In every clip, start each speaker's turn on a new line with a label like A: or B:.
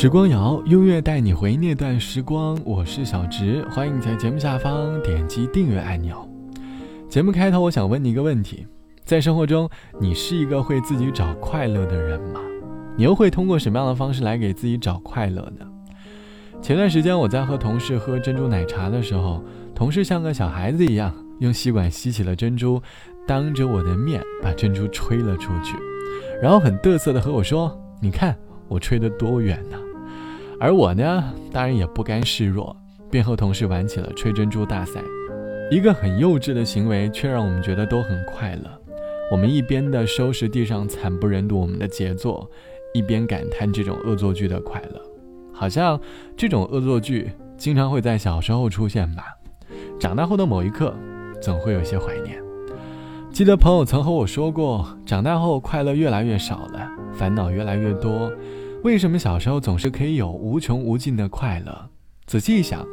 A: 时光谣，音乐带你回那段时光。我是小直，欢迎在节目下方点击订阅按钮。节目开头，我想问你一个问题：在生活中，你是一个会自己找快乐的人吗？你又会通过什么样的方式来给自己找快乐呢？前段时间，我在和同事喝珍珠奶茶的时候，同事像个小孩子一样，用吸管吸起了珍珠，当着我的面把珍珠吹了出去，然后很得瑟的和我说：“你看。”我吹得多远呢？而我呢，当然也不甘示弱，便和同事玩起了吹珍珠大赛。一个很幼稚的行为，却让我们觉得都很快乐。我们一边的收拾地上惨不忍睹我们的杰作，一边感叹这种恶作剧的快乐。好像这种恶作剧经常会在小时候出现吧？长大后的某一刻，总会有些怀念。记得朋友曾和我说过，长大后快乐越来越少了，烦恼越来越多。为什么小时候总是可以有无穷无尽的快乐？仔细一想，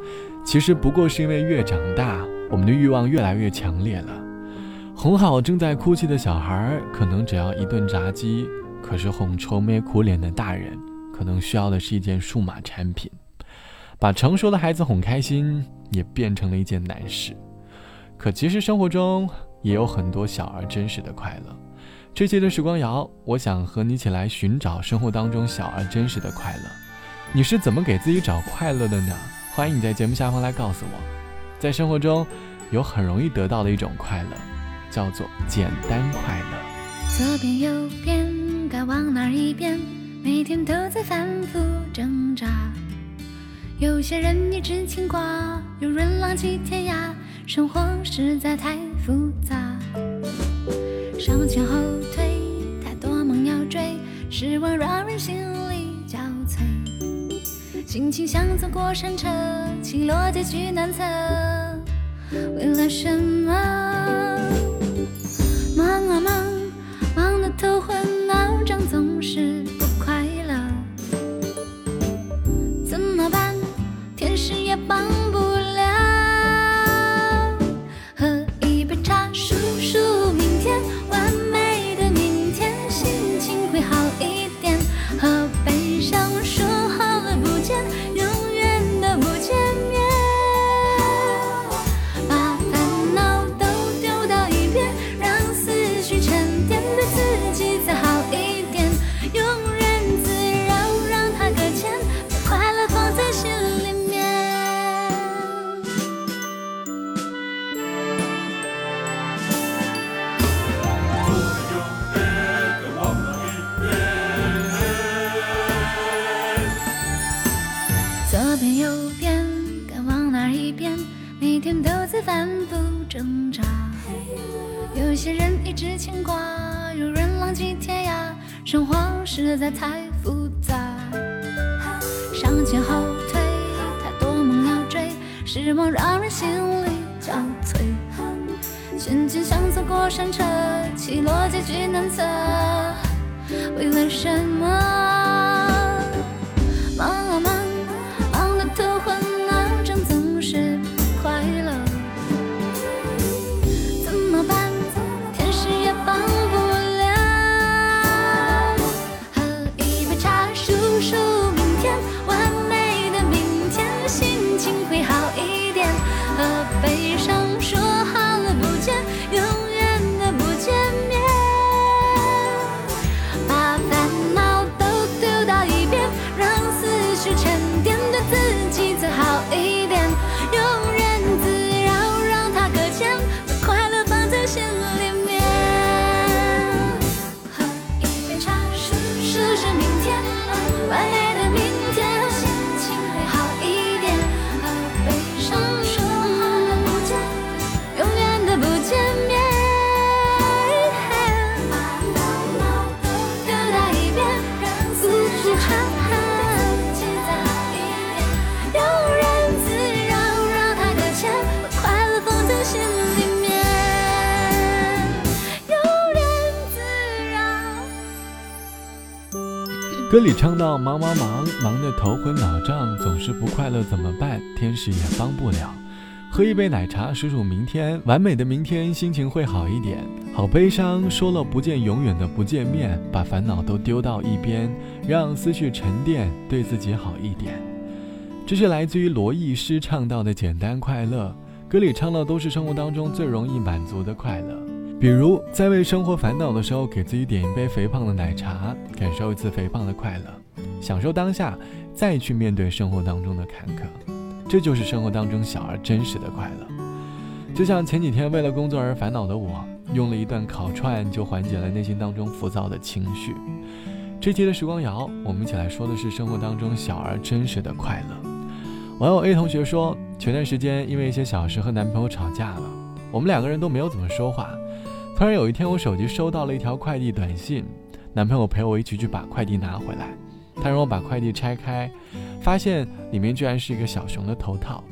A: 其实不过是因为越长大，我们的欲望越来越强烈了。哄好正在哭泣的小孩，可能只要一顿炸鸡；可是哄愁眉苦脸的大人，可能需要的是一件数码产品。把成熟的孩子哄开心，也变成了一件难事。可其实生活中也有很多小而真实的快乐。这期的时光谣，我想和你一起来寻找生活当中小而真实的快乐。你是怎么给自己找快乐的呢？欢迎你在节目下方来告诉我。在生活中，有很容易得到的一种快乐，叫做简单快乐。
B: 左边右边该往哪一边？每天都在反复挣扎。有些人一直牵挂，有人浪迹天涯，生活实在太复杂。失望让人心力交瘁。心情像坐过山车，起落结局难测，为了什么？忙啊忙，忙得头昏脑胀，总是不快乐。怎么办？天使也帮不了。喝一杯茶，数数明天，完美的明天，心情会好。每天都在反复挣扎有些人一直牵挂，有人浪迹天涯，生活实在太复杂。上前后退，太多梦要追，失望让人心力交瘁。心情像坐过山车，起落结局难测，为了什么？
A: 歌里唱到：忙忙忙，忙得头昏脑胀，总是不快乐，怎么办？天使也帮不了。喝一杯奶茶，数数明天，完美的明天，心情会好一点。好悲伤，说了不见永远的不见面，把烦恼都丢到一边，让思绪沉淀，对自己好一点。这是来自于罗艺诗唱到的简单快乐，歌里唱的都是生活当中最容易满足的快乐。比如在为生活烦恼的时候，给自己点一杯肥胖的奶茶，感受一次肥胖的快乐，享受当下，再去面对生活当中的坎坷。这就是生活当中小而真实的快乐，就像前几天为了工作而烦恼的我，用了一段烤串就缓解了内心当中浮躁的情绪。这期的时光谣，我们一起来说的是生活当中小而真实的快乐。网友 A 同学说，前段时间因为一些小事和男朋友吵架了，我们两个人都没有怎么说话。突然有一天，我手机收到了一条快递短信，男朋友陪我一起去把快递拿回来。他让我把快递拆开，发现里面居然是一个小熊的头套。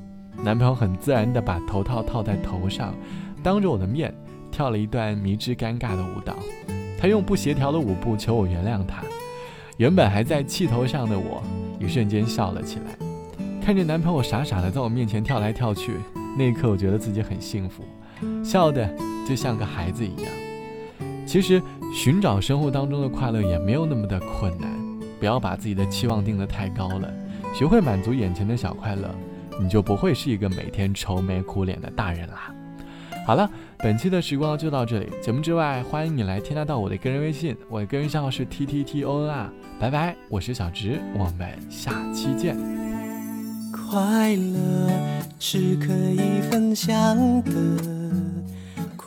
A: 男朋友很自然地把头套套在头上，当着我的面跳了一段迷之尴尬的舞蹈。他用不协调的舞步求我原谅他。原本还在气头上的我，一瞬间笑了起来。看着男朋友傻傻地在我面前跳来跳去，那一刻我觉得自己很幸福，笑得就像个孩子一样。其实寻找生活当中的快乐也没有那么的困难。不要把自己的期望定得太高了，学会满足眼前的小快乐，你就不会是一个每天愁眉苦脸的大人啦。好了，本期的时光就到这里。节目之外，欢迎你来添加到我的个人微信，我的个人账号是 t t t o n r。拜拜，我是小直，我们下期见。
C: 快乐是可以分享的，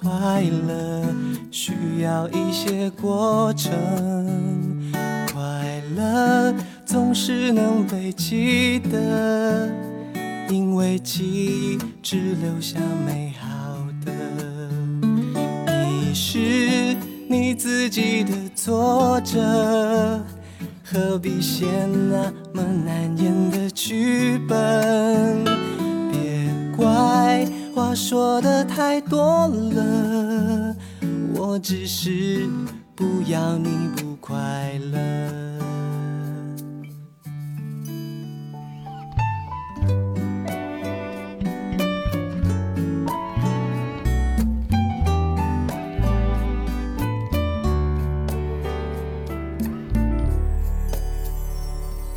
C: 快乐需要一些过程。快乐，总是能被记得，因为记忆只留下美好的。你是你自己的作者，何必写那么难演的剧本？别怪话说的太多了，我只是不要你不快乐。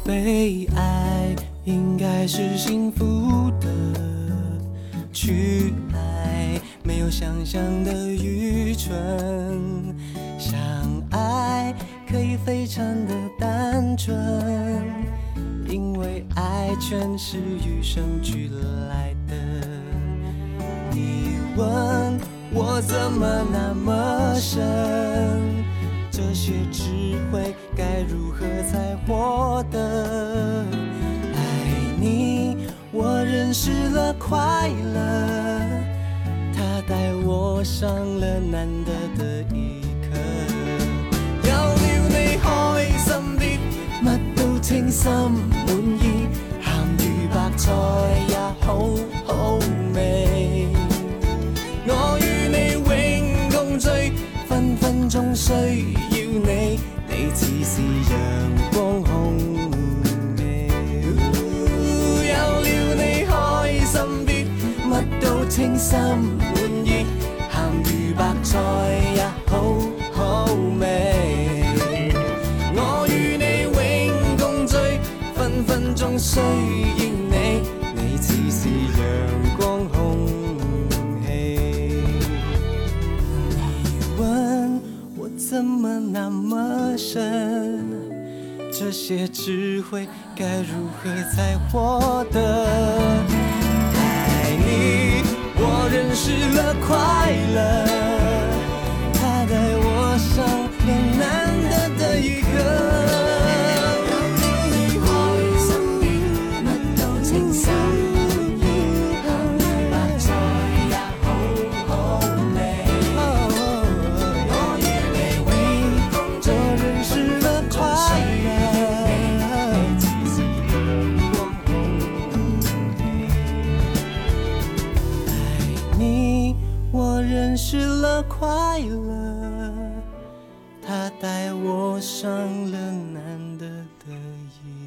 C: 被爱应该是幸福的，去爱没有想象的愚蠢。相爱可以非常的单纯，因为爱全是与生俱来的。你问我怎么那么深？这些智慧该如何才获得？我认识了快乐，他带我上了难得的一课。有了你开心啲，乜都称心满意，咸鱼白菜也好好味。我与你永共聚，分分钟需。要你，你似是阳光心满意，咸鱼白菜也好好味。我与你永共聚，分分钟需要你，你似是阳光空气。你问我怎么那么深，这些智慧该如何才获得？快我上了难得的一。